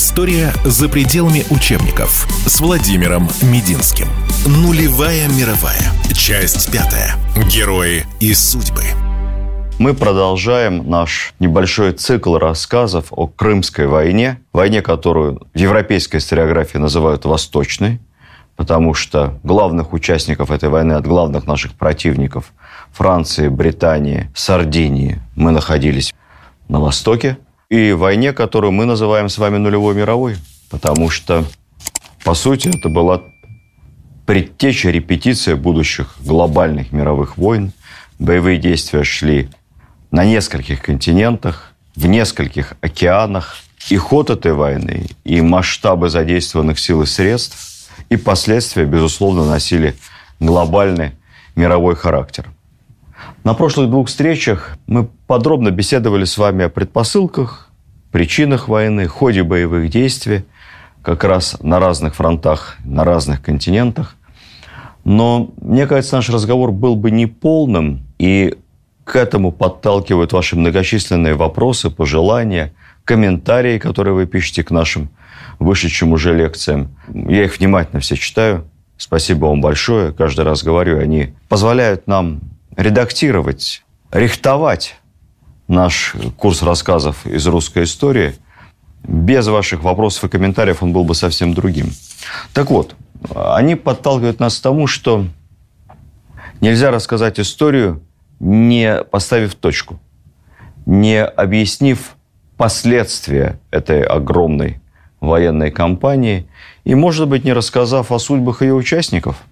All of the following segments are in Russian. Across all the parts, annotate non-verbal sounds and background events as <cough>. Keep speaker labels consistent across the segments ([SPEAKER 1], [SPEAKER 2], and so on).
[SPEAKER 1] История за пределами учебников с Владимиром Мединским. Нулевая мировая. Часть пятая. Герои и судьбы.
[SPEAKER 2] Мы продолжаем наш небольшой цикл рассказов о Крымской войне, войне, которую в европейской историографии называют «восточной», потому что главных участников этой войны от главных наших противников Франции, Британии, Сардинии мы находились на Востоке, и войне, которую мы называем с вами нулевой мировой, потому что, по сути, это была предтеча, репетиция будущих глобальных мировых войн. Боевые действия шли на нескольких континентах, в нескольких океанах. И ход этой войны, и масштабы задействованных сил и средств, и последствия, безусловно, носили глобальный мировой характер – на прошлых двух встречах мы подробно беседовали с вами о предпосылках, причинах войны, ходе боевых действий, как раз на разных фронтах, на разных континентах. Но, мне кажется, наш разговор был бы неполным, и к этому подталкивают ваши многочисленные вопросы, пожелания, комментарии, которые вы пишете к нашим вышедшим уже лекциям. Я их внимательно все читаю. Спасибо вам большое. Каждый раз говорю, они позволяют нам редактировать, рихтовать наш курс рассказов из русской истории. Без ваших вопросов и комментариев он был бы совсем другим. Так вот, они подталкивают нас к тому, что нельзя рассказать историю, не поставив точку, не объяснив последствия этой огромной военной кампании и, может быть, не рассказав о судьбах ее участников,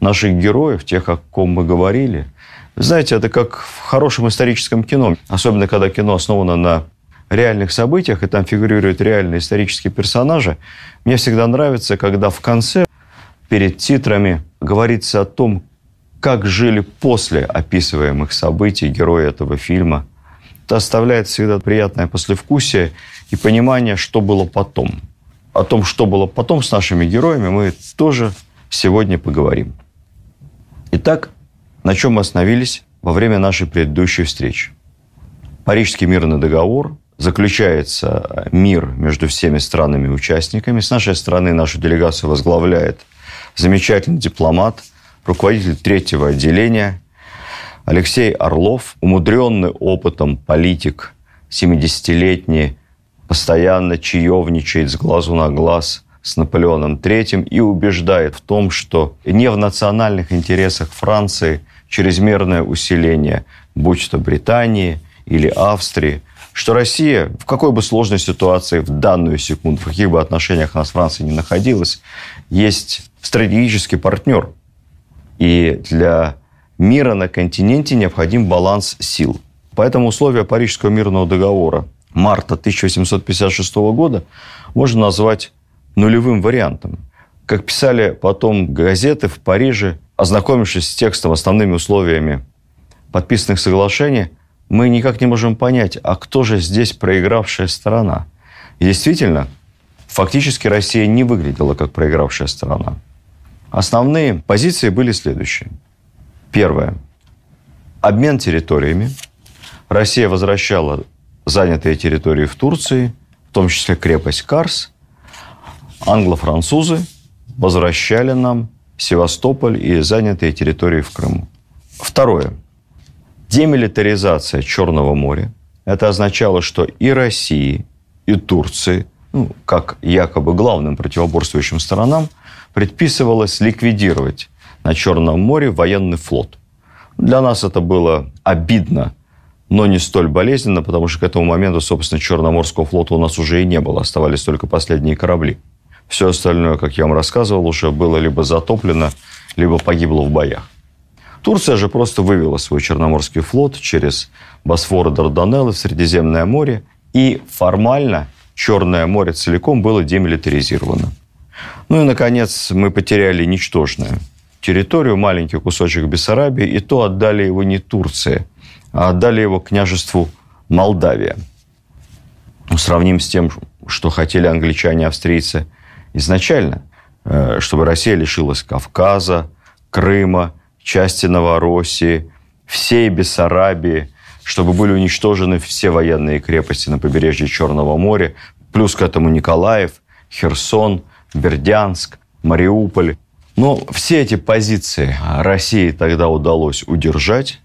[SPEAKER 2] наших героев, тех, о ком мы говорили – знаете, это как в хорошем историческом кино. Особенно, когда кино основано на реальных событиях, и там фигурируют реальные исторические персонажи. Мне всегда нравится, когда в конце, перед титрами, говорится о том, как жили после описываемых событий герои этого фильма. Это оставляет всегда приятное послевкусие и понимание, что было потом. О том, что было потом с нашими героями, мы тоже сегодня поговорим. Итак, на чем мы остановились во время нашей предыдущей встречи. Парижский мирный договор заключается мир между всеми странами-участниками. С нашей стороны нашу делегацию возглавляет замечательный дипломат, руководитель третьего отделения Алексей Орлов, умудренный опытом политик, 70-летний, постоянно чаевничает с глазу на глаз с Наполеоном III и убеждает в том, что не в национальных интересах Франции – чрезмерное усиление, будь то Британии или Австрии, что Россия, в какой бы сложной ситуации в данную секунду, в каких бы отношениях она с Францией не находилась, есть стратегический партнер. И для мира на континенте необходим баланс сил. Поэтому условия Парижского мирного договора марта 1856 года можно назвать нулевым вариантом. Как писали потом газеты в Париже, ознакомившись с текстом, основными условиями подписанных соглашений, мы никак не можем понять, а кто же здесь проигравшая сторона. И действительно, фактически Россия не выглядела как проигравшая сторона. Основные позиции были следующие. Первое. Обмен территориями. Россия возвращала занятые территории в Турции, в том числе крепость Карс. Англо-французы возвращали нам Севастополь и занятые территории в Крыму. Второе. Демилитаризация Черного моря. Это означало, что и России, и Турции, ну, как якобы главным противоборствующим сторонам, предписывалось ликвидировать на Черном море военный флот. Для нас это было обидно, но не столь болезненно, потому что к этому моменту, собственно, Черноморского флота у нас уже и не было, оставались только последние корабли. Все остальное, как я вам рассказывал, уже было либо затоплено, либо погибло в боях. Турция же просто вывела свой Черноморский флот через Босфор и Дарданеллы в Средиземное море, и формально Черное море целиком было демилитаризировано. Ну и, наконец, мы потеряли ничтожную территорию, маленький кусочек Бессарабии, и то отдали его не Турции, а отдали его княжеству Молдавия. Ну, сравним с тем, что хотели англичане и австрийцы изначально, э, чтобы Россия лишилась Кавказа, Крыма, части Новороссии, всей Бессарабии, чтобы были уничтожены все военные крепости на побережье Черного моря, Плюс к этому Николаев, Херсон, Бердянск, Мариуполь. Но все эти позиции России тогда удалось удержать.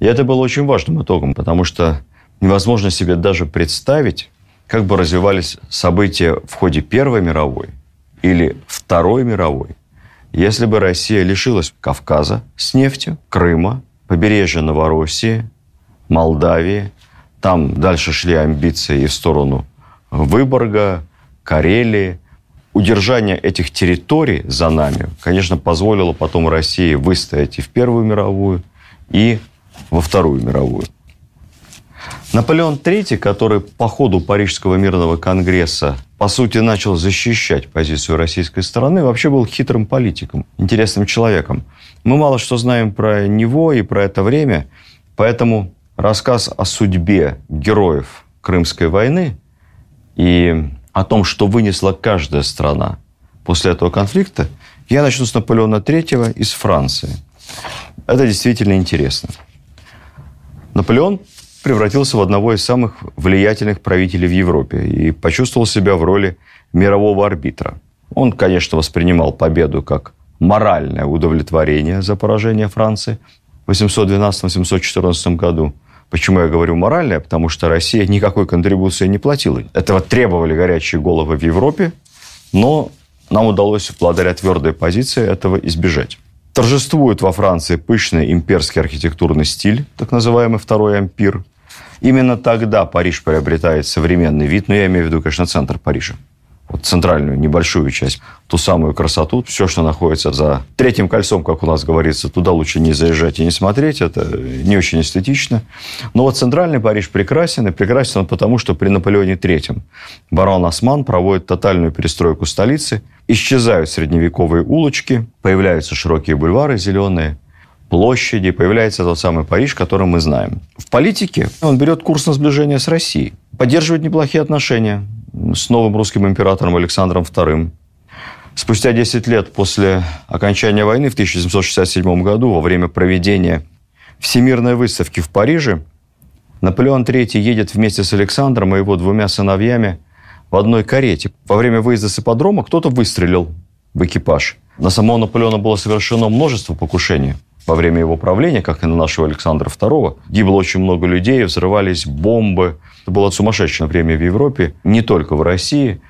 [SPEAKER 2] И это было очень важным итогом, потому что невозможно себе даже представить, как бы развивались события в ходе Первой мировой или Второй мировой, если бы Россия лишилась Кавказа с нефтью, Крыма, побережья Новороссии, Молдавии, там дальше шли амбиции и в сторону Выборга, Карелии. Удержание этих территорий за нами, конечно, позволило потом России выстоять и в Первую мировую, и во Вторую мировую. Наполеон III, который по ходу Парижского мирного конгресса, по сути, начал защищать позицию российской стороны, вообще был хитрым политиком, интересным человеком. Мы мало что знаем про него и про это время, поэтому рассказ о судьбе героев Крымской войны и о том, что вынесла каждая страна после этого конфликта, я начну с Наполеона III из Франции. Это действительно интересно. Наполеон превратился в одного из самых влиятельных правителей в Европе и почувствовал себя в роли мирового арбитра. Он, конечно, воспринимал победу как моральное удовлетворение за поражение Франции в 812-814 году. Почему я говорю моральное? Потому что Россия никакой контрибуции не платила. Этого требовали горячие головы в Европе, но нам удалось благодаря твердой позиции этого избежать. Торжествует во Франции пышный имперский архитектурный стиль, так называемый второй ампир. Именно тогда Париж приобретает современный вид, но я имею в виду, конечно, центр Парижа. Вот центральную небольшую часть, ту самую красоту, все, что находится за третьим кольцом, как у нас говорится, туда лучше не заезжать и не смотреть, это не очень эстетично. Но вот центральный Париж прекрасен, и прекрасен он потому, что при Наполеоне III барон Осман проводит тотальную перестройку столицы, исчезают средневековые улочки, появляются широкие бульвары зеленые, площади, появляется тот самый Париж, который мы знаем. В политике он берет курс на сближение с Россией, поддерживает неплохие отношения с новым русским императором Александром II. Спустя 10 лет после окончания войны в 1767 году, во время проведения Всемирной выставки в Париже, Наполеон III едет вместе с Александром и его двумя сыновьями в одной карете. Во время выезда с ипподрома кто-то выстрелил в экипаж. На самого Наполеона было совершено множество покушений во время его правления, как и на нашего Александра II, гибло очень много людей, взрывались бомбы. Это было сумасшедшее время в Европе, не только в России.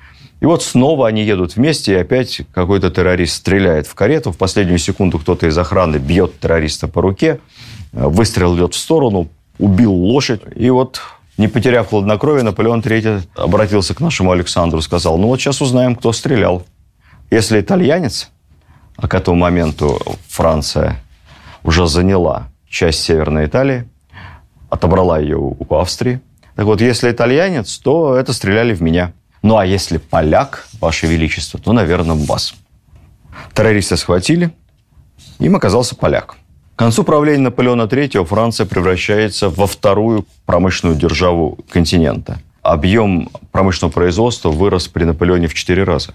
[SPEAKER 2] И вот снова они едут вместе, и опять какой-то террорист стреляет в карету. В последнюю секунду кто-то из охраны бьет террориста по руке. Выстрел идет в сторону, убил лошадь. И вот, не потеряв хладнокровие, Наполеон III обратился к нашему Александру, сказал, ну вот сейчас узнаем, кто стрелял. Если итальянец, а к этому моменту Франция уже заняла часть Северной Италии, отобрала ее у Австрии. Так вот, если итальянец, то это стреляли в меня. Ну, а если поляк, Ваше Величество, то, наверное, в вас. Террористы схватили, им оказался поляк. К концу правления Наполеона III Франция превращается во вторую промышленную державу континента. Объем промышленного производства вырос при Наполеоне в четыре раза.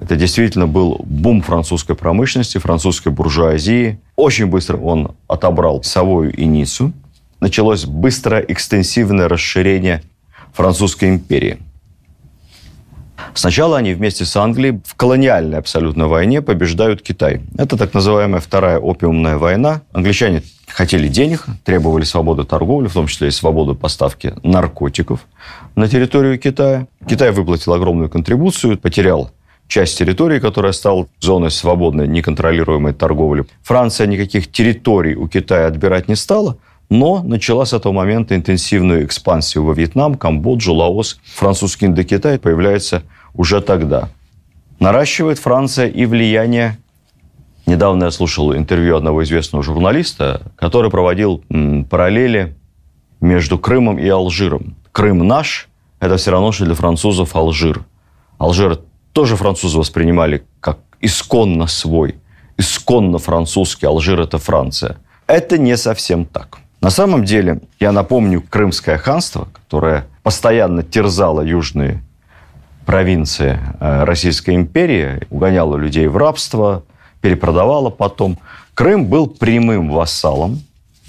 [SPEAKER 2] Это действительно был бум французской промышленности, французской буржуазии. Очень быстро он отобрал Савою и Ниццу. Началось быстрое экстенсивное расширение французской империи. Сначала они вместе с Англией в колониальной абсолютно войне побеждают Китай. Это так называемая Вторая опиумная война. Англичане хотели денег, требовали свободы торговли, в том числе и свободу поставки наркотиков на территорию Китая. Китай выплатил огромную контрибуцию, потерял часть территории, которая стала зоной свободной, неконтролируемой торговли. Франция никаких территорий у Китая отбирать не стала, но начала с этого момента интенсивную экспансию во Вьетнам, Камбоджу, Лаос. Французский Индокитай появляется уже тогда. Наращивает Франция и влияние Недавно я слушал интервью одного известного журналиста, который проводил параллели между Крымом и Алжиром. Крым наш – это все равно, что для французов Алжир. Алжир тоже французы воспринимали как исконно свой, исконно французский, Алжир – это Франция. Это не совсем так. На самом деле, я напомню Крымское ханство, которое постоянно терзало южные провинции э, Российской империи, угоняло людей в рабство, перепродавало потом. Крым был прямым вассалом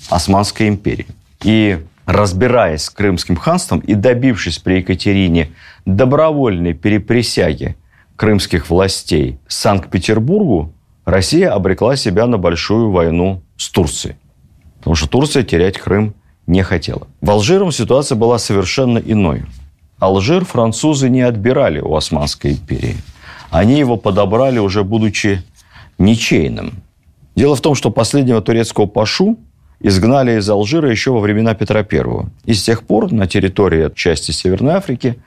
[SPEAKER 2] Османской империи. И разбираясь с Крымским ханством и добившись при Екатерине добровольной переприсяги крымских властей Санкт-Петербургу Россия обрекла себя на большую войну с Турцией. Потому что Турция терять Крым не хотела. В Алжиром ситуация была совершенно иной. Алжир французы не отбирали у Османской империи. Они его подобрали уже будучи ничейным. Дело в том, что последнего турецкого пашу изгнали из Алжира еще во времена Петра I. И с тех пор на территории части Северной Африки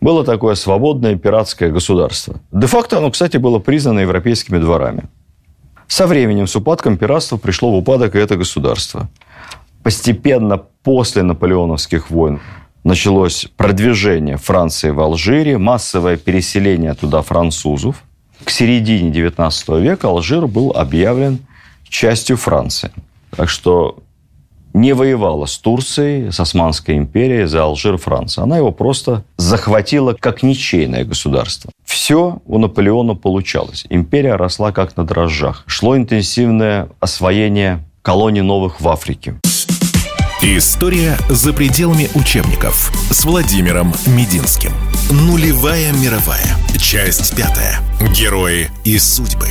[SPEAKER 2] было такое свободное пиратское государство. Де-факто оно, кстати, было признано европейскими дворами. Со временем, с упадком пиратства, пришло в упадок и это государство. Постепенно после наполеоновских войн началось продвижение Франции в Алжире, массовое переселение туда французов. К середине XIX века Алжир был объявлен частью Франции. Так что не воевала с Турцией, с Османской империей за Алжир Франция. Она его просто захватила как ничейное государство. Все у Наполеона получалось. Империя росла как на дрожжах. Шло интенсивное освоение колоний новых в Африке.
[SPEAKER 1] История за пределами учебников с Владимиром Мединским. Нулевая мировая. Часть пятая. Герои и судьбы.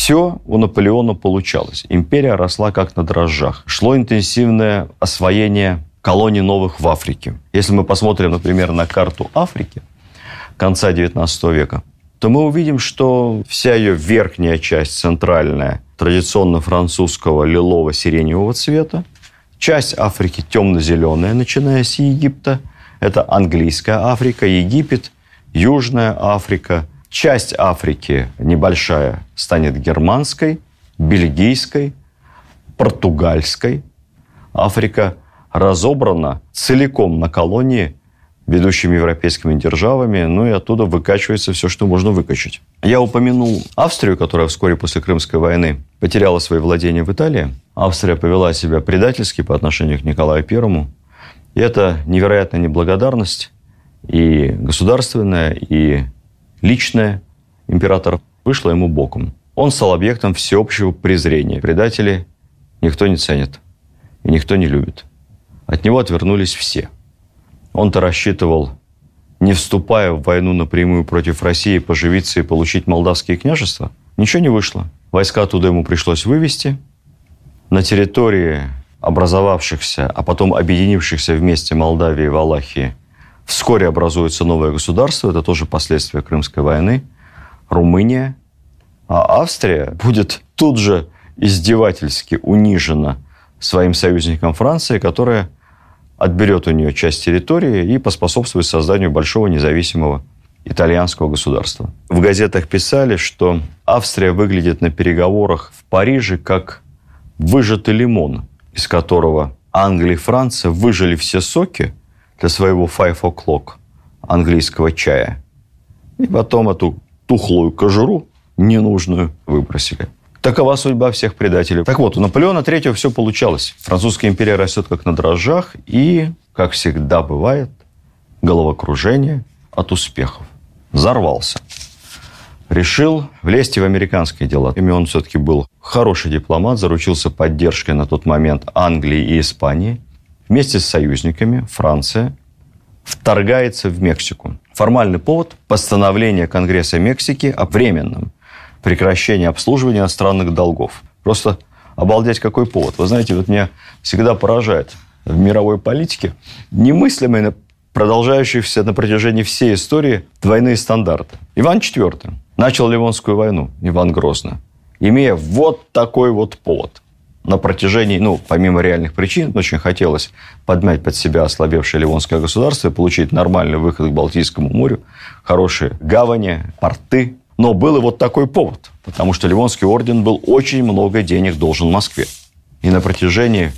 [SPEAKER 2] Все у Наполеона получалось. Империя росла как на дрожжах. Шло интенсивное освоение колоний новых в Африке. Если мы посмотрим, например, на карту Африки конца XIX века, то мы увидим, что вся ее верхняя часть, центральная, традиционно французского лилово-сиреневого цвета, Часть Африки темно-зеленая, начиная с Египта. Это английская Африка, Египет, Южная Африка. Часть Африки небольшая станет германской, бельгийской, португальской. Африка разобрана целиком на колонии ведущими европейскими державами, ну и оттуда выкачивается все, что можно выкачать. Я упомянул Австрию, которая вскоре после Крымской войны потеряла свои владения в Италии. Австрия повела себя предательски по отношению к Николаю Первому. И это невероятная неблагодарность и государственная, и личная императора вышла ему боком. Он стал объектом всеобщего презрения. Предатели никто не ценит и никто не любит. От него отвернулись все – он-то рассчитывал, не вступая в войну напрямую против России, поживиться и получить молдавские княжества. Ничего не вышло. Войска туда ему пришлось вывести. На территории образовавшихся, а потом объединившихся вместе Молдавии и Валахии вскоре образуется новое государство. Это тоже последствия Крымской войны. Румыния. А Австрия будет тут же издевательски унижена своим союзником Франции, которая отберет у нее часть территории и поспособствует созданию большого независимого итальянского государства. В газетах писали, что Австрия выглядит на переговорах в Париже как выжатый лимон, из которого Англия и Франция выжили все соки для своего five o'clock английского чая. И потом эту тухлую кожуру ненужную выбросили. Такова судьба всех предателей. Так вот, у Наполеона III все получалось. Французская империя растет как на дрожжах, и, как всегда бывает, головокружение от успехов. Взорвался. Решил влезть в американские дела. И он все-таки был хороший дипломат, заручился поддержкой на тот момент Англии и Испании. Вместе с союзниками Франция вторгается в Мексику. Формальный повод – постановление Конгресса Мексики о временном прекращение обслуживания иностранных долгов. Просто обалдеть какой повод. Вы знаете, вот меня всегда поражает в мировой политике немыслимые, продолжающиеся на протяжении всей истории двойные стандарты. Иван IV начал Ливонскую войну, Иван Грозный, имея вот такой вот повод. На протяжении, ну, помимо реальных причин, очень хотелось подмять под себя ослабевшее Ливонское государство и получить нормальный выход к Балтийскому морю, хорошие гавани, порты, но был и вот такой повод, потому что Ливонский орден был очень много денег должен Москве. И на протяжении,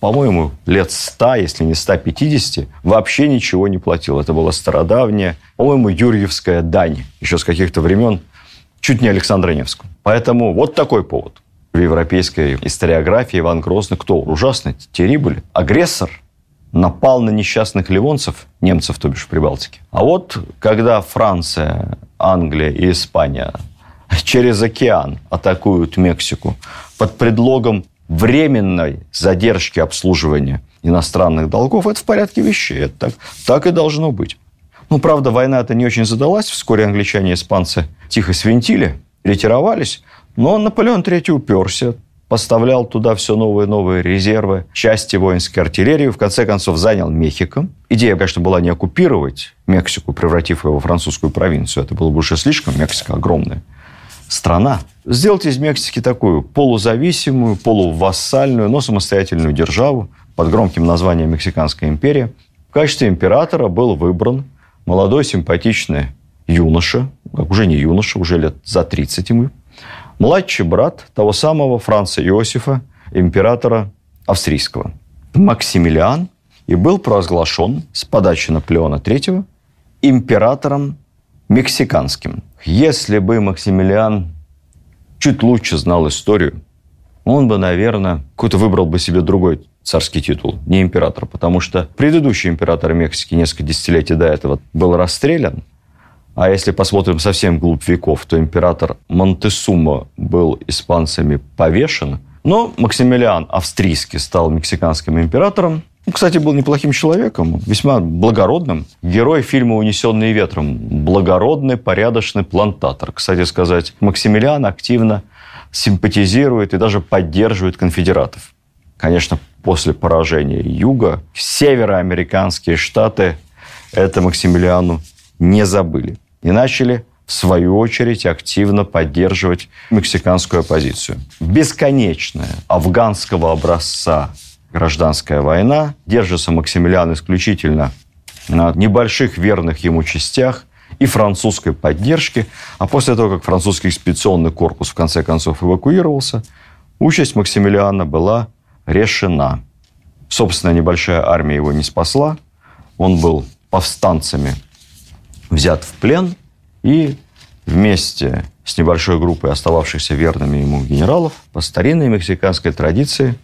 [SPEAKER 2] по-моему, лет 100, если не 150, вообще ничего не платил. Это была стародавняя, по-моему, Юрьевская дань, еще с каких-то времен, чуть не Александра Невского. Поэтому вот такой повод. В европейской историографии Иван Грозный кто? Ужасный, террибль, агрессор – напал на несчастных ливонцев, немцев, то бишь в Прибалтике. А вот когда Франция, Англия и Испания <laughs> через океан атакуют Мексику под предлогом временной задержки обслуживания иностранных долгов, это в порядке вещей. Это так, так и должно быть. Ну, правда, война это не очень задалась. Вскоре англичане и испанцы тихо свинтили, ретировались. Но Наполеон III уперся, поставлял туда все новые и новые резервы, части воинской артиллерии, в конце концов занял Мехико. Идея, конечно, была не оккупировать Мексику, превратив ее во французскую провинцию. Это было бы уже слишком. Мексика огромная страна. Сделать из Мексики такую полузависимую, полувассальную, но самостоятельную державу под громким названием Мексиканская империя. В качестве императора был выбран молодой симпатичный юноша, как уже не юноша, уже лет за 30 ему, младший брат того самого Франца Иосифа, императора австрийского, Максимилиан, и был провозглашен с подачи Наполеона III императором мексиканским. Если бы Максимилиан чуть лучше знал историю, он бы, наверное, какой-то выбрал бы себе другой царский титул, не император, потому что предыдущий император Мексики несколько десятилетий до этого был расстрелян, а если посмотрим совсем глубь веков, то император Монтесумо был испанцами повешен. Но Максимилиан австрийский стал мексиканским императором. Он, кстати, был неплохим человеком, весьма благородным. Герой фильма «Унесенные ветром». Благородный, порядочный плантатор. Кстати сказать, Максимилиан активно симпатизирует и даже поддерживает конфедератов. Конечно, после поражения Юга североамериканские штаты это Максимилиану не забыли и начали в свою очередь, активно поддерживать мексиканскую оппозицию. Бесконечная афганского образца гражданская война. Держится Максимилиан исключительно на небольших верных ему частях и французской поддержки. А после того, как французский экспедиционный корпус в конце концов эвакуировался, участь Максимилиана была решена. Собственно, небольшая армия его не спасла. Он был повстанцами взят в плен и вместе с небольшой группой остававшихся верными ему генералов по старинной мексиканской традиции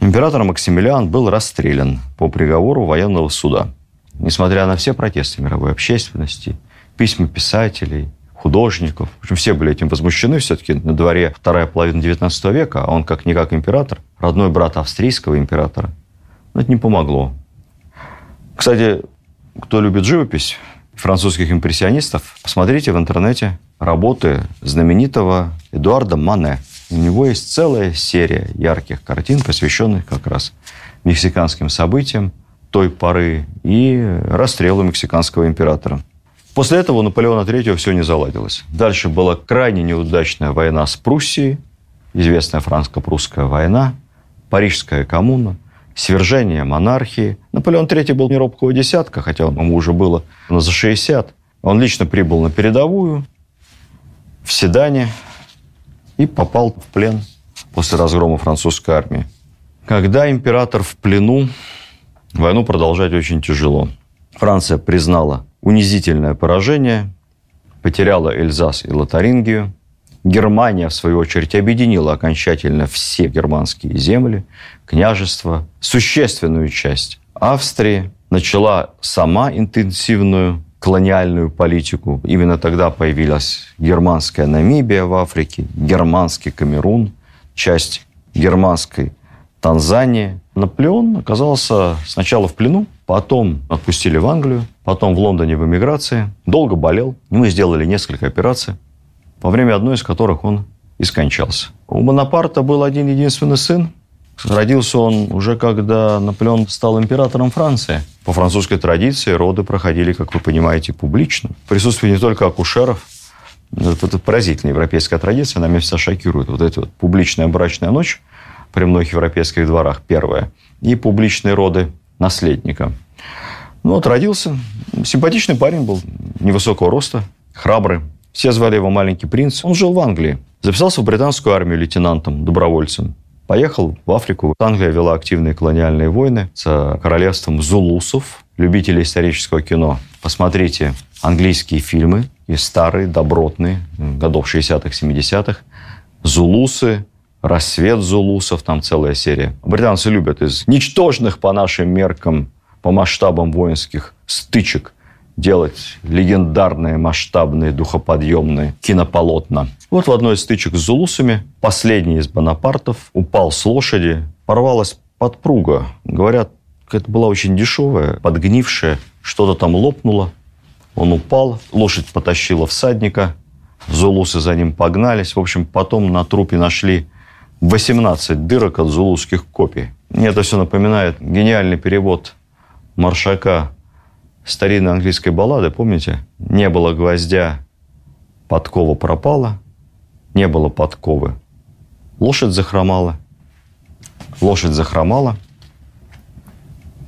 [SPEAKER 2] император Максимилиан был расстрелян по приговору военного суда. Несмотря на все протесты мировой общественности, письма писателей, художников. В общем, все были этим возмущены. Все-таки на дворе вторая половина XIX века, а он как-никак император, родной брат австрийского императора. Но это не помогло. Кстати, кто любит живопись, французских импрессионистов, посмотрите в интернете работы знаменитого Эдуарда Мане. У него есть целая серия ярких картин, посвященных как раз мексиканским событиям той поры и расстрелу мексиканского императора. После этого у Наполеона III все не заладилось. Дальше была крайне неудачная война с Пруссией, известная франко-прусская война, Парижская коммуна – свержение монархии. Наполеон III был не робкого десятка, хотя ему уже было за 60. Он лично прибыл на передовую в Седане и попал в плен после разгрома французской армии. Когда император в плену, войну продолжать очень тяжело. Франция признала унизительное поражение, потеряла Эльзас и Лотарингию – Германия, в свою очередь, объединила окончательно все германские земли, княжества, существенную часть Австрии, начала сама интенсивную колониальную политику. Именно тогда появилась германская Намибия в Африке, германский Камерун, часть германской Танзании. Наполеон оказался сначала в плену, потом отпустили в Англию, потом в Лондоне в эмиграции. Долго болел. Мы сделали несколько операций во время одной из которых он и скончался. У Бонапарта был один единственный сын. Родился он уже когда Наполеон стал императором Франции. По французской традиции роды проходили, как вы понимаете, публично. В присутствии не только акушеров, это, это поразительная европейская традиция, она меня вся шокирует. Вот эта вот публичная брачная ночь при многих европейских дворах, первая, и публичные роды наследника. Ну вот родился, симпатичный парень был, невысокого роста, храбрый, все звали его «Маленький принц». Он жил в Англии. Записался в британскую армию лейтенантом, добровольцем. Поехал в Африку. Англия вела активные колониальные войны с королевством зулусов, любителей исторического кино. Посмотрите английские фильмы, и старые, добротные, годов 60-х, 70-х. Зулусы, «Рассвет зулусов», там целая серия. Британцы любят из ничтожных по нашим меркам, по масштабам воинских стычек – делать легендарные, масштабные, духоподъемные кинополотна. Вот в одной из стычек с зулусами последний из Бонапартов упал с лошади, порвалась подпруга. Говорят, это была очень дешевая, подгнившая, что-то там лопнуло. Он упал, лошадь потащила всадника, зулусы за ним погнались. В общем, потом на трупе нашли 18 дырок от зулузских копий. Мне это все напоминает гениальный перевод Маршака старинной английской баллады, помните? Не было гвоздя, подкова пропала, не было подковы. Лошадь захромала. Лошадь захромала.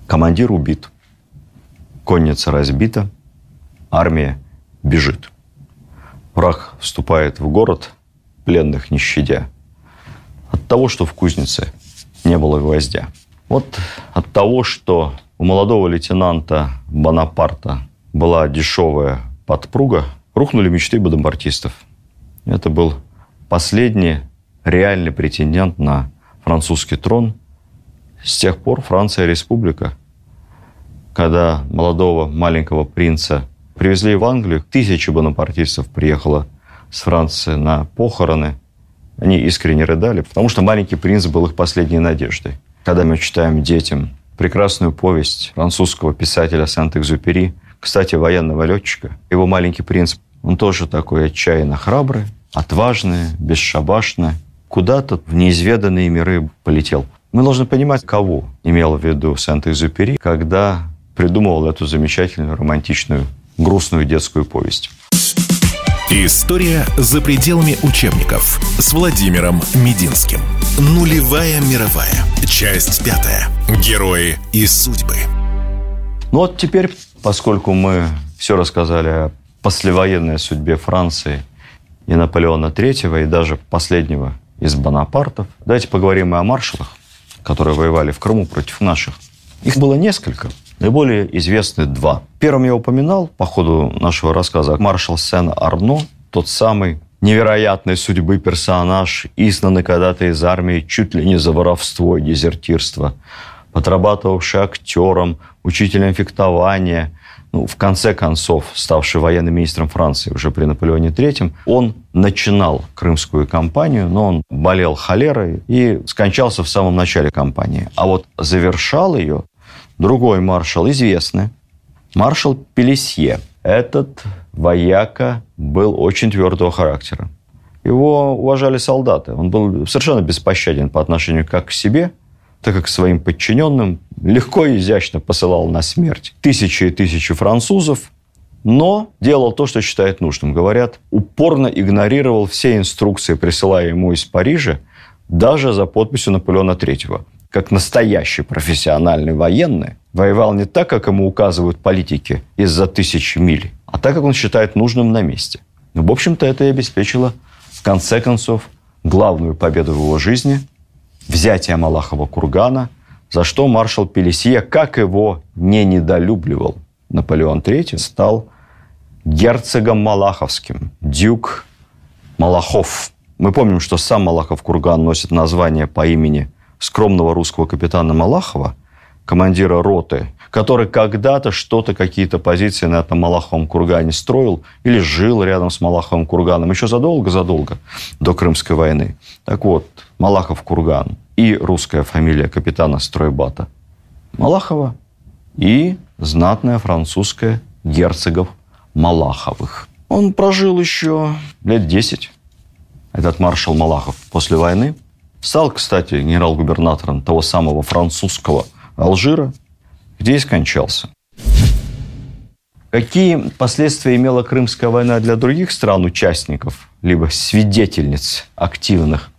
[SPEAKER 2] Командир убит. Конница разбита. Армия бежит. Враг вступает в город, пленных не щадя. От того, что в кузнице не было гвоздя. Вот от того, что у молодого лейтенанта Бонапарта была дешевая подпруга, рухнули мечты бонапартистов. Это был последний реальный претендент на французский трон. С тех пор Франция республика. Когда молодого маленького принца привезли в Англию, тысячи бонапартистов приехало с Франции на похороны. Они искренне рыдали, потому что маленький принц был их последней надеждой. Когда мы читаем детям прекрасную повесть французского писателя Сент-Экзюпери, кстати, военного летчика, его маленький принц, он тоже такой отчаянно храбрый, отважный, бесшабашный, куда-то в неизведанные миры полетел. Мы должны понимать, кого имел в виду Сент-Экзюпери, когда придумывал эту замечательную, романтичную, грустную детскую повесть.
[SPEAKER 1] История за пределами учебников с Владимиром Мединским. Нулевая мировая. Часть пятая. Герои и судьбы.
[SPEAKER 2] Ну вот теперь, поскольку мы все рассказали о послевоенной судьбе Франции и Наполеона III, и даже последнего из Бонапартов, давайте поговорим и о маршалах, которые воевали в Крыму против наших. Их было несколько. Наиболее известны два. Первым я упоминал по ходу нашего рассказа маршал Сен-Арно, тот самый невероятной судьбы персонаж, изгнанный когда-то из армии чуть ли не за воровство и дезертирство, подрабатывавший актером, учителем фехтования, ну, в конце концов, ставший военным министром Франции уже при Наполеоне III, он начинал крымскую кампанию, но он болел холерой и скончался в самом начале кампании. А вот завершал ее Другой маршал известный, маршал Пелесье. Этот вояка был очень твердого характера. Его уважали солдаты. Он был совершенно беспощаден по отношению как к себе, так как к своим подчиненным легко и изящно посылал на смерть тысячи и тысячи французов, но делал то, что считает нужным. Говорят, упорно игнорировал все инструкции, присылаемые ему из Парижа, даже за подписью Наполеона III как настоящий профессиональный военный, воевал не так, как ему указывают политики из-за тысяч миль, а так, как он считает нужным на месте. Ну, в общем-то, это и обеспечило, в конце концов, главную победу в его жизни – взятие Малахова кургана, за что маршал Пелесия, как его не недолюбливал Наполеон III, стал герцогом Малаховским, дюк Малахов. Мы помним, что сам Малахов курган носит название по имени скромного русского капитана Малахова, командира роты, который когда-то что-то, какие-то позиции на этом Малаховом кургане строил или жил рядом с Малаховым курганом еще задолго-задолго до Крымской войны. Так вот, Малахов курган и русская фамилия капитана стройбата Малахова и знатная французская герцогов Малаховых. Он прожил еще лет 10, этот маршал Малахов, после войны. Стал, кстати, генерал-губернатором того самого французского Алжира, где и скончался. Какие последствия имела Крымская война для других стран-участников, либо свидетельниц активных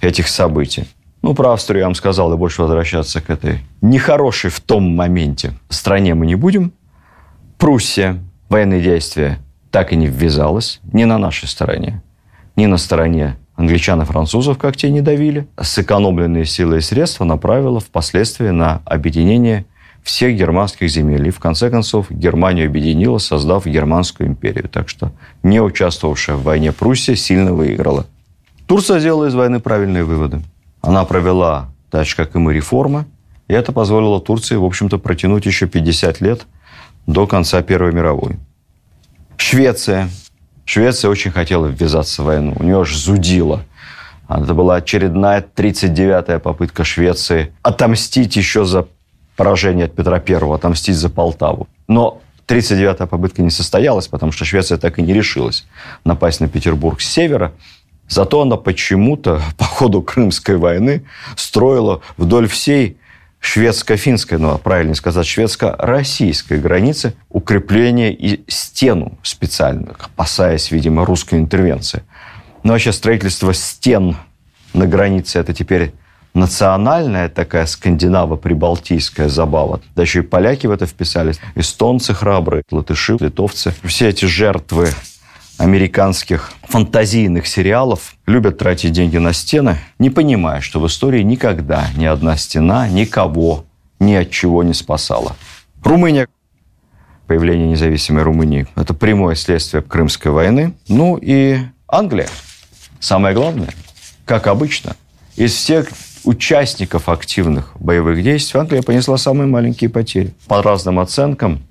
[SPEAKER 2] этих событий? Ну, про Австрию я вам сказал, и больше возвращаться к этой нехорошей в том моменте стране мы не будем. Пруссия военные действия так и не ввязалась, ни на нашей стороне, ни на стороне англичан и французов, как те не давили, сэкономленные силы и средства направила впоследствии на объединение всех германских земель. И в конце концов Германию объединила, создав Германскую империю. Так что не участвовавшая в войне Пруссия сильно выиграла. Турция сделала из войны правильные выводы. Она провела, так же, как и мы, реформы, и это позволило Турции, в общем-то, протянуть еще 50 лет до конца Первой мировой. Швеция Швеция очень хотела ввязаться в войну. У нее аж зудило. Это была очередная 39-я попытка Швеции отомстить еще за поражение от Петра I, отомстить за Полтаву. Но 39-я попытка не состоялась, потому что Швеция так и не решилась напасть на Петербург с севера. Зато она почему-то <laughs> по ходу Крымской войны строила вдоль всей шведско-финской, ну, правильно сказать, шведско-российской границы укрепление и стену специально, опасаясь, видимо, русской интервенции. Но вообще строительство стен на границе – это теперь национальная такая скандинаво-прибалтийская забава. Да еще и поляки в это вписались. Эстонцы храбрые, латыши, литовцы. Все эти жертвы американских фантазийных сериалов любят тратить деньги на стены, не понимая, что в истории никогда ни одна стена никого ни от чего не спасала. Румыния. Появление независимой Румынии – это прямое следствие Крымской войны. Ну и Англия. Самое главное, как обычно, из всех участников активных боевых действий Англия понесла самые маленькие потери. По разным оценкам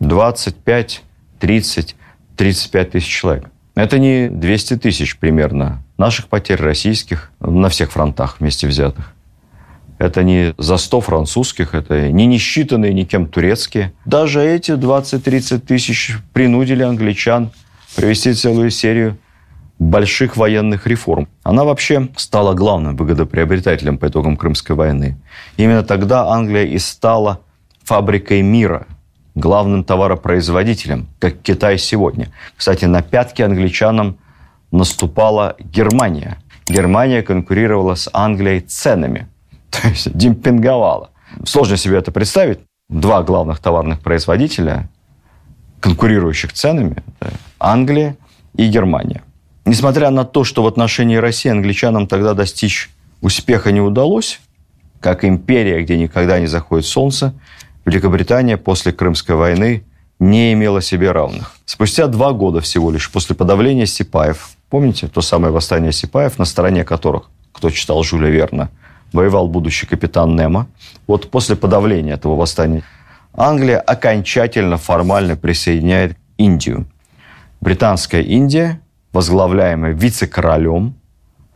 [SPEAKER 2] 25, 30, 35 тысяч человек. Это не 200 тысяч примерно наших потерь российских на всех фронтах вместе взятых. Это не за 100 французских, это не несчитанные никем турецкие. Даже эти 20-30 тысяч принудили англичан провести целую серию больших военных реформ. Она вообще стала главным выгодоприобретателем по итогам Крымской войны. Именно тогда Англия и стала фабрикой мира, главным товаропроизводителем, как Китай сегодня. Кстати, на пятки англичанам наступала Германия. Германия конкурировала с Англией ценами, <laughs> то есть демпинговала. Сложно себе это представить. Два главных товарных производителя, конкурирующих ценами, Англия и Германия. Несмотря на то, что в отношении России англичанам тогда достичь успеха не удалось, как империя, где никогда не заходит солнце, Великобритания после Крымской войны не имела себе равных. Спустя два года всего лишь после подавления сипаев, помните то самое восстание сипаев, на стороне которых, кто читал Жюля Верна, воевал будущий капитан Немо, вот после подавления этого восстания Англия окончательно формально присоединяет Индию. Британская Индия возглавляемая вице-королем.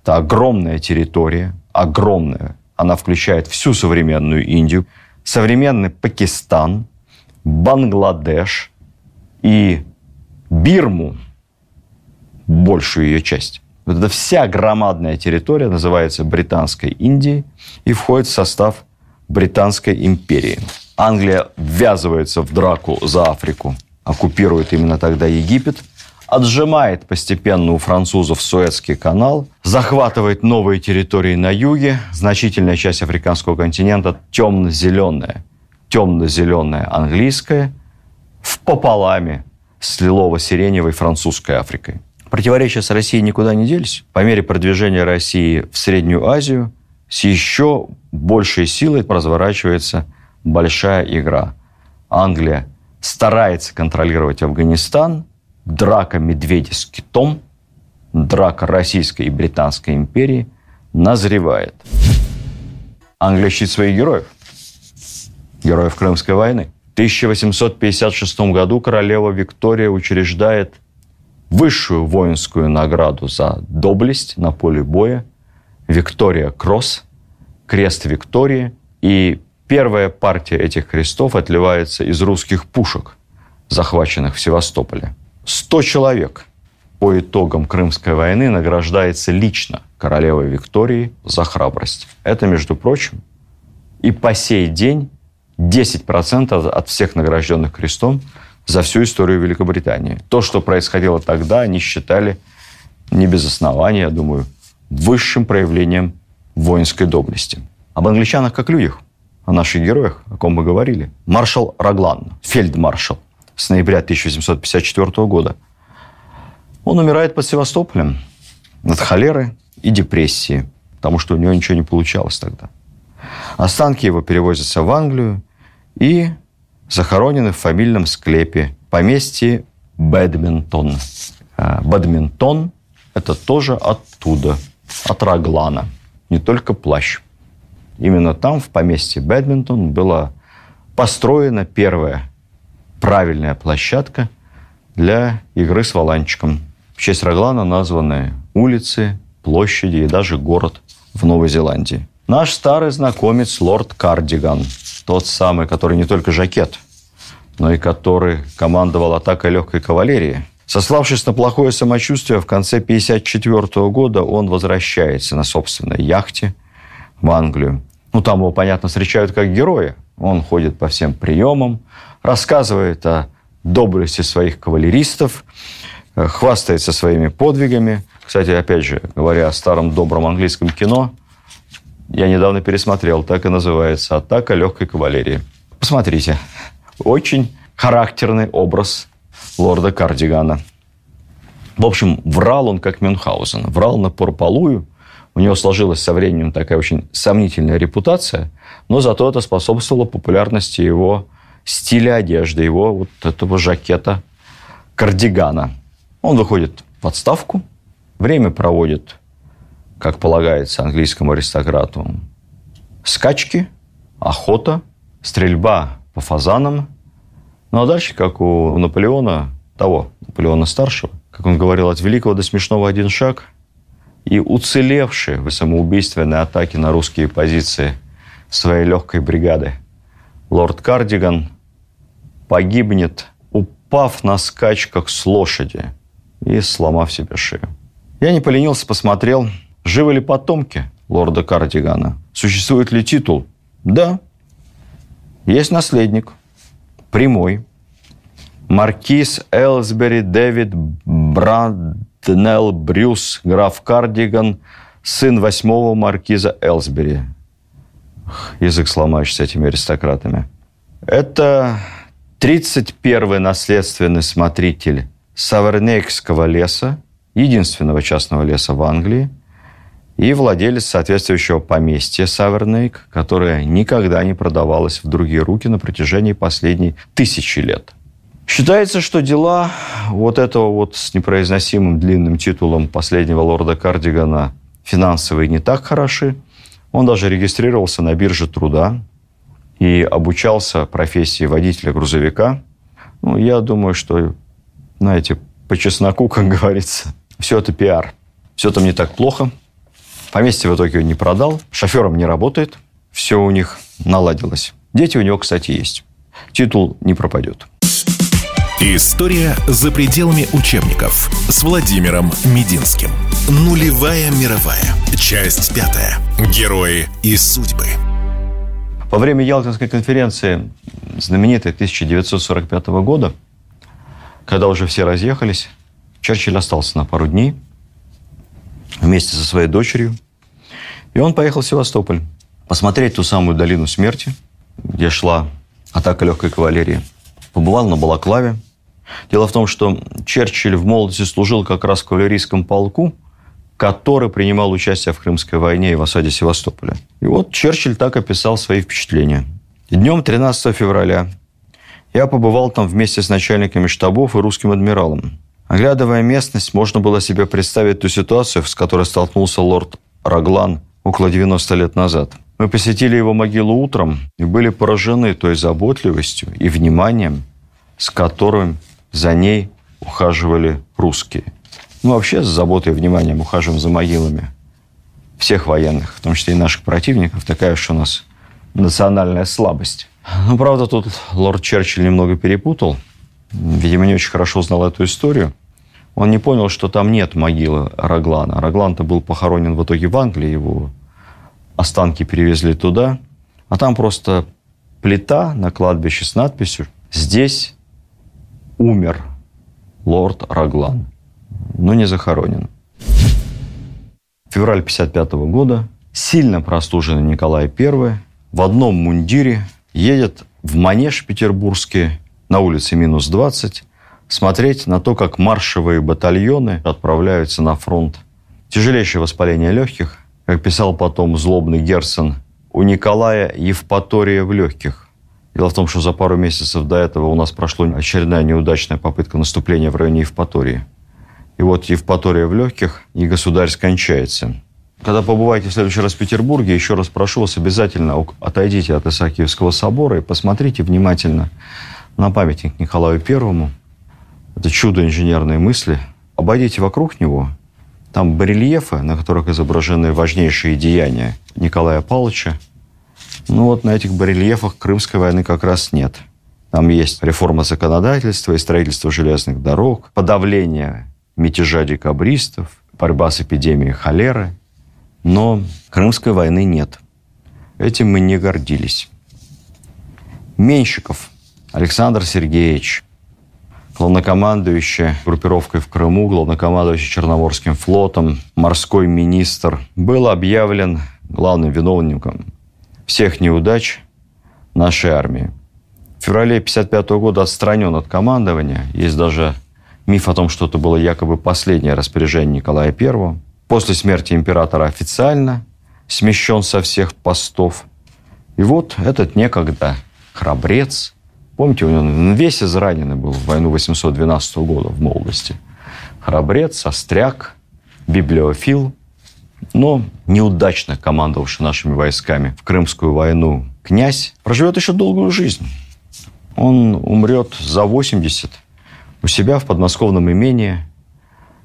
[SPEAKER 2] Это огромная территория, огромная. Она включает всю современную Индию, современный Пакистан, Бангладеш и Бирму, большую ее часть. Вот эта вся громадная территория называется Британской Индией и входит в состав Британской империи. Англия ввязывается в драку за Африку, оккупирует именно тогда Египет – отжимает постепенно у французов Суэцкий канал, захватывает новые территории на юге, значительная часть африканского континента темно-зеленая, темно-зеленая английская, в пополаме с лилово-сиреневой французской Африкой. Противоречия с Россией никуда не делись. По мере продвижения России в Среднюю Азию с еще большей силой разворачивается большая игра. Англия старается контролировать Афганистан – драка медведя с китом, драка Российской и Британской империи назревает. Англия щит своих героев. Героев Крымской войны. В 1856 году королева Виктория учреждает высшую воинскую награду за доблесть на поле боя Виктория Кросс, крест Виктории. И первая партия этих крестов отливается из русских пушек, захваченных в Севастополе. 100 человек по итогам Крымской войны награждается лично королевой Виктории за храбрость. Это, между прочим, и по сей день 10% от всех награжденных крестом за всю историю Великобритании. То, что происходило тогда, они считали не без основания, я думаю, высшим проявлением воинской доблести. Об англичанах как людях, о наших героях, о ком мы говорили. Маршал Раглан, фельдмаршал – с ноября 1854 года. Он умирает под Севастополем от холеры и депрессии, потому что у него ничего не получалось тогда. Останки его перевозятся в Англию и захоронены в фамильном склепе поместье Бэдминтон. А, Бадминтон – это тоже оттуда, от Раглана. Не только плащ. Именно там, в поместье Бэдминтон, была построена первая правильная площадка для игры с валанчиком. В честь Роглана названы улицы, площади и даже город в Новой Зеландии. Наш старый знакомец лорд Кардиган, тот самый, который не только жакет но и который командовал атакой легкой кавалерии. Сославшись на плохое самочувствие, в конце 1954 года он возвращается на собственной яхте в Англию. Ну, там его, понятно, встречают как героя. Он ходит по всем приемам, рассказывает о доблести своих кавалеристов, э, хвастается своими подвигами. Кстати, опять же, говоря о старом добром английском кино, я недавно пересмотрел, так и называется «Атака легкой кавалерии». Посмотрите. Очень характерный образ лорда Кардигана. В общем, врал он как Мюнхгаузен. Врал на порполую. У него сложилась со временем такая очень сомнительная репутация, но зато это способствовало популярности его стиля одежды, его вот этого жакета кардигана. Он выходит в отставку, время проводит, как полагается английскому аристократу, скачки, охота, стрельба по фазанам. Ну а дальше, как у Наполеона, того, Наполеона Старшего, как он говорил, от великого до смешного один шаг, и уцелевший в самоубийственной атаке на русские позиции своей легкой бригады лорд Кардиган погибнет, упав на скачках с лошади и сломав себе шею. Я не поленился, посмотрел, живы ли потомки лорда Кардигана, существует ли титул. Да, есть наследник, прямой, маркиз Элсбери Дэвид Браднелл Брюс, граф Кардиган, сын восьмого маркиза Элсбери – язык сломаешь с этими аристократами. Это 31-й наследственный смотритель Савернейкского леса, единственного частного леса в Англии, и владелец соответствующего поместья Савернейк, которое никогда не продавалось в другие руки на протяжении последней тысячи лет. Считается, что дела вот этого вот с непроизносимым длинным титулом последнего лорда Кардигана финансовые не так хороши – он даже регистрировался на бирже труда и обучался профессии водителя грузовика. Ну, я думаю, что, знаете, по чесноку, как говорится, все это пиар. Все там не так плохо. Поместье в итоге не продал, шофером не работает, все у них наладилось. Дети у него, кстати, есть. Титул не пропадет.
[SPEAKER 1] История за пределами учебников с Владимиром Мединским. Нулевая мировая. Часть пятая. Герои и судьбы.
[SPEAKER 2] Во время Ялтинской конференции, знаменитой 1945 года, когда уже все разъехались, Черчилль остался на пару дней вместе со своей дочерью. И он поехал в Севастополь посмотреть ту самую долину смерти, где шла атака легкой кавалерии. Побывал на Балаклаве, Дело в том, что Черчилль в молодости служил как раз в кавалерийском полку, который принимал участие в Крымской войне и в осаде Севастополя. И вот Черчилль так описал свои впечатления. Днем 13 февраля я побывал там вместе с начальниками штабов и русским адмиралом. Оглядывая местность, можно было себе представить ту ситуацию, с которой столкнулся лорд Раглан около 90 лет назад. Мы посетили его могилу утром и были поражены той заботливостью и вниманием, с которым за ней ухаживали русские. Ну, вообще с заботой и вниманием ухаживаем за могилами всех военных, в том числе и наших противников. Такая уж у нас национальная слабость. Ну, правда, тут лорд Черчилль немного перепутал. Видимо, не очень хорошо знал эту историю. Он не понял, что там нет могилы Раглана. Раглан-то был похоронен в итоге в Англии. Его останки перевезли туда. А там просто плита на кладбище с надписью «Здесь умер лорд Раглан, но не захоронен. Февраль 1955 года сильно простуженный Николай I в одном мундире едет в манеж петербургский на улице минус 20 смотреть на то, как маршевые батальоны отправляются на фронт. Тяжелейшее воспаление легких, как писал потом злобный Герцен, у Николая Евпатория в легких. Дело в том, что за пару месяцев до этого у нас прошла очередная неудачная попытка наступления в районе Евпатории. И вот Евпатория в легких, и государь скончается. Когда побываете в следующий раз в Петербурге, еще раз прошу вас обязательно отойдите от Исаакиевского собора и посмотрите внимательно на памятник Николаю Первому. Это чудо инженерной мысли. Обойдите вокруг него. Там барельефы, на которых изображены важнейшие деяния Николая Павловича, ну вот на этих барельефах Крымской войны как раз нет. Там есть реформа законодательства и строительство железных дорог, подавление мятежа декабристов, борьба с эпидемией холеры. Но Крымской войны нет. Этим мы не гордились. Меньшиков Александр Сергеевич, главнокомандующий группировкой в Крыму, главнокомандующий Черноморским флотом, морской министр, был объявлен главным виновником всех неудач нашей армии. В феврале 1955 года отстранен от командования. Есть даже миф о том, что это было якобы последнее распоряжение Николая I. После смерти императора официально смещен со всех постов. И вот этот некогда храбрец, помните, он весь израненный был в войну 812 года в молодости. Храбрец, остряк, библиофил, но неудачно командовавший нашими войсками в Крымскую войну князь проживет еще долгую жизнь. Он умрет за 80 у себя в подмосковном имении,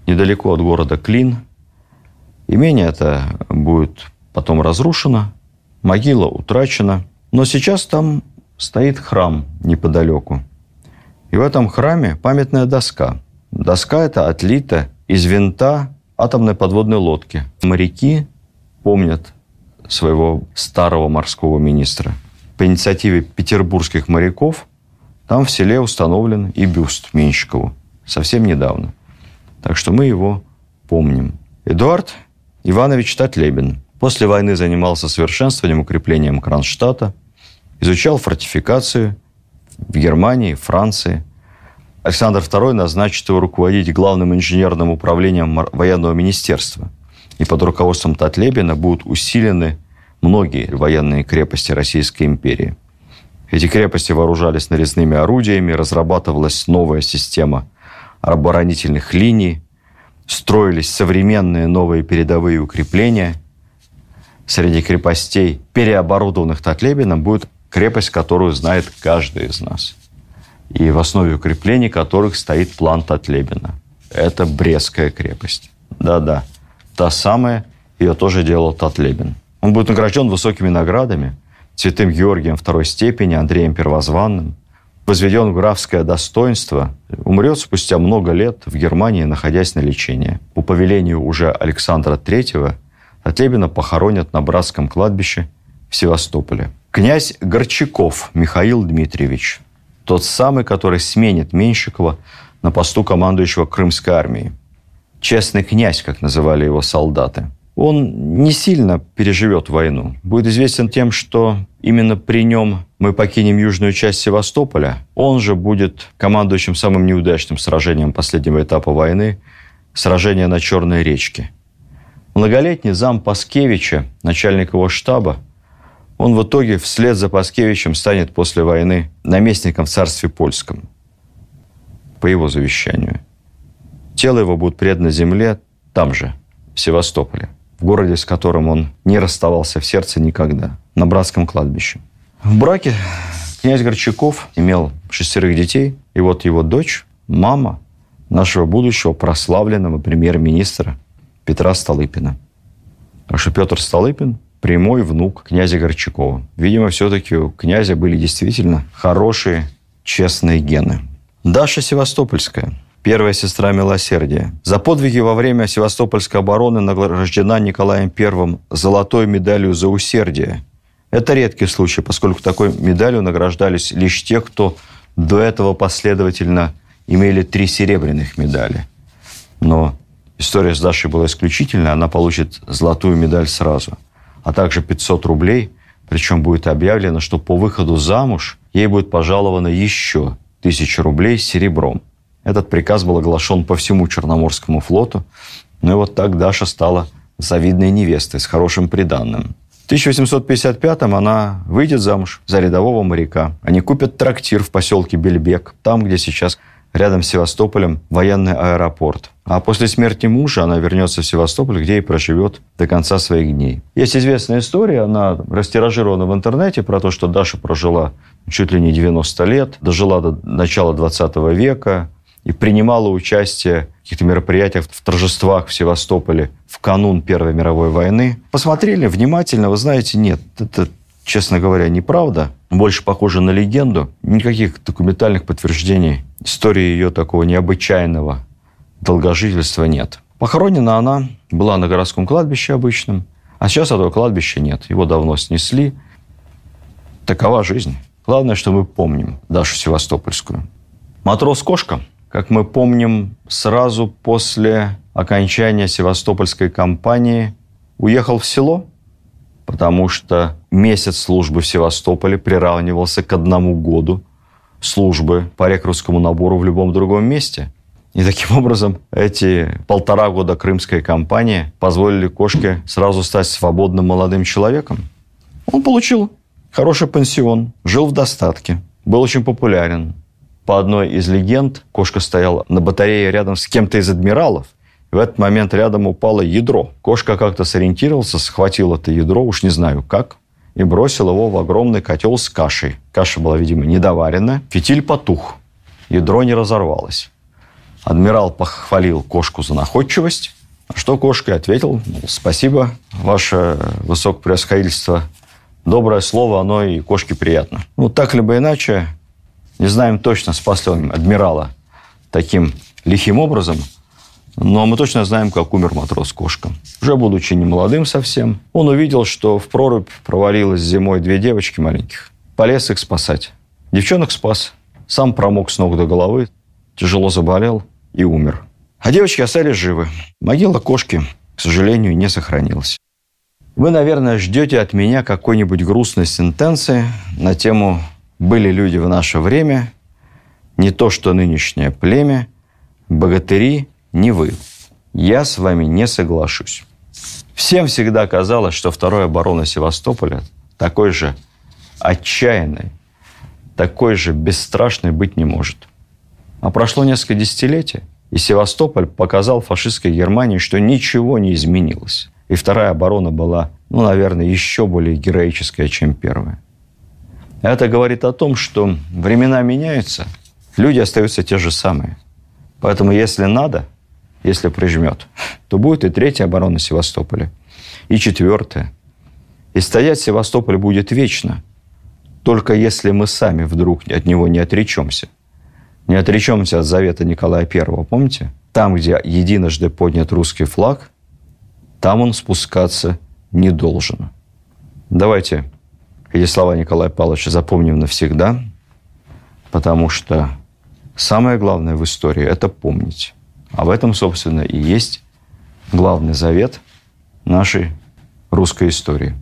[SPEAKER 2] недалеко от города Клин. Имение это будет потом разрушено, могила утрачена. Но сейчас там стоит храм неподалеку. И в этом храме памятная доска. Доска эта отлита из винта атомной подводной лодки. Моряки помнят своего старого морского министра. По инициативе петербургских моряков там в селе установлен и бюст Менщикову. Совсем недавно. Так что мы его помним. Эдуард Иванович Татлебин. После войны занимался совершенствованием, укреплением Кронштадта, изучал фортификацию в Германии, Франции – Александр II назначит его руководить главным инженерным управлением военного министерства. И под руководством Татлебина будут усилены многие военные крепости Российской империи. Эти крепости вооружались нарезными орудиями, разрабатывалась новая система оборонительных линий, строились современные новые передовые укрепления. Среди крепостей, переоборудованных Татлебином, будет крепость, которую знает каждый из нас – и в основе укреплений которых стоит план Татлебина. Это Брестская крепость. Да-да, та самая, ее тоже делал Татлебин. Он будет награжден высокими наградами, Святым Георгием второй степени, Андреем Первозванным, возведен в графское достоинство, умрет спустя много лет в Германии, находясь на лечении. По повелению уже Александра III Татлебина похоронят на братском кладбище в Севастополе. Князь Горчаков Михаил Дмитриевич, тот самый, который сменит Меньшикова на посту командующего Крымской армией. Честный князь, как называли его солдаты. Он не сильно переживет войну. Будет известен тем, что именно при нем мы покинем южную часть Севастополя. Он же будет командующим самым неудачным сражением последнего этапа войны – сражение на Черной речке. Многолетний зам Паскевича, начальник его штаба, он в итоге вслед за Паскевичем станет после войны наместником в царстве польском. По его завещанию. Тело его будет предано земле там же, в Севастополе, в городе, с которым он не расставался в сердце никогда, на братском кладбище. В браке князь Горчаков имел шестерых детей, и вот его дочь, мама нашего будущего прославленного премьер-министра Петра Столыпина. Так что Петр Столыпин прямой внук князя Горчакова. Видимо, все-таки у князя были действительно хорошие, честные гены. Даша Севастопольская, первая сестра милосердия. За подвиги во время Севастопольской обороны награждена Николаем I золотой медалью за усердие. Это редкий случай, поскольку такой медалью награждались лишь те, кто до этого последовательно имели три серебряных медали. Но история с Дашей была исключительная, она получит золотую медаль сразу – а также 500 рублей. Причем будет объявлено, что по выходу замуж ей будет пожаловано еще 1000 рублей серебром. Этот приказ был оглашен по всему Черноморскому флоту. Ну и вот так Даша стала завидной невестой с хорошим приданным. В 1855-м она выйдет замуж за рядового моряка. Они купят трактир в поселке Бельбек, там, где сейчас рядом с Севастополем военный аэропорт. А после смерти мужа она вернется в Севастополь, где и проживет до конца своих дней. Есть известная история, она растиражирована в интернете про то, что Даша прожила чуть ли не 90 лет, дожила до начала 20 века и принимала участие в каких-то мероприятиях, в торжествах в Севастополе в канун Первой мировой войны. Посмотрели внимательно, вы знаете, нет, это честно говоря, неправда. Больше похоже на легенду. Никаких документальных подтверждений истории ее такого необычайного долгожительства нет. Похоронена она была на городском кладбище обычном, а сейчас этого кладбища нет. Его давно снесли. Такова жизнь. Главное, что мы помним Дашу Севастопольскую. Матрос-кошка, как мы помним, сразу после окончания Севастопольской кампании уехал в село, потому что месяц службы в Севастополе приравнивался к одному году службы по рекрутскому набору в любом другом месте. И таким образом эти полтора года крымской кампании позволили кошке сразу стать свободным молодым человеком. Он получил хороший пансион, жил в достатке, был очень популярен. По одной из легенд, кошка стояла на батарее рядом с кем-то из адмиралов, в этот момент рядом упало ядро. Кошка как-то сориентировался, схватил это ядро, уж не знаю как, и бросил его в огромный котел с кашей. Каша была, видимо, недоварена. Фитиль потух. Ядро не разорвалось. Адмирал похвалил кошку за находчивость, а что кошка ответил, спасибо, ваше высокопревосходительство. Доброе слово, оно и кошке приятно. Ну, так либо иначе, не знаем точно, спас ли он адмирала таким лихим образом – но мы точно знаем, как умер матрос-кошка. Уже будучи немолодым совсем, он увидел, что в прорубь провалилась зимой две девочки маленьких. Полез их спасать. Девчонок спас. Сам промок с ног до головы, тяжело заболел и умер. А девочки остались живы. Могила кошки, к сожалению, не сохранилась. Вы, наверное, ждете от меня какой-нибудь грустной сентенции на тему «Были люди в наше время», не то что нынешнее племя, богатыри не вы. Я с вами не соглашусь. Всем всегда казалось, что второй оборона Севастополя такой же отчаянной, такой же бесстрашной быть не может. А прошло несколько десятилетий, и Севастополь показал фашистской Германии, что ничего не изменилось. И вторая оборона была, ну, наверное, еще более героическая, чем первая. Это говорит о том, что времена меняются, люди остаются те же самые. Поэтому, если надо – если прижмет, то будет и третья оборона Севастополя, и четвертая. И стоять Севастополь будет вечно, только если мы сами вдруг от него не отречемся. Не отречемся от завета Николая I, помните? Там, где единожды поднят русский флаг, там он спускаться не должен. Давайте эти слова Николая Павловича запомним навсегда, потому что самое главное в истории – это помнить. А в этом, собственно, и есть главный завет нашей русской истории.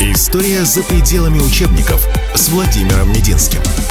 [SPEAKER 1] История за пределами учебников с Владимиром Мединским.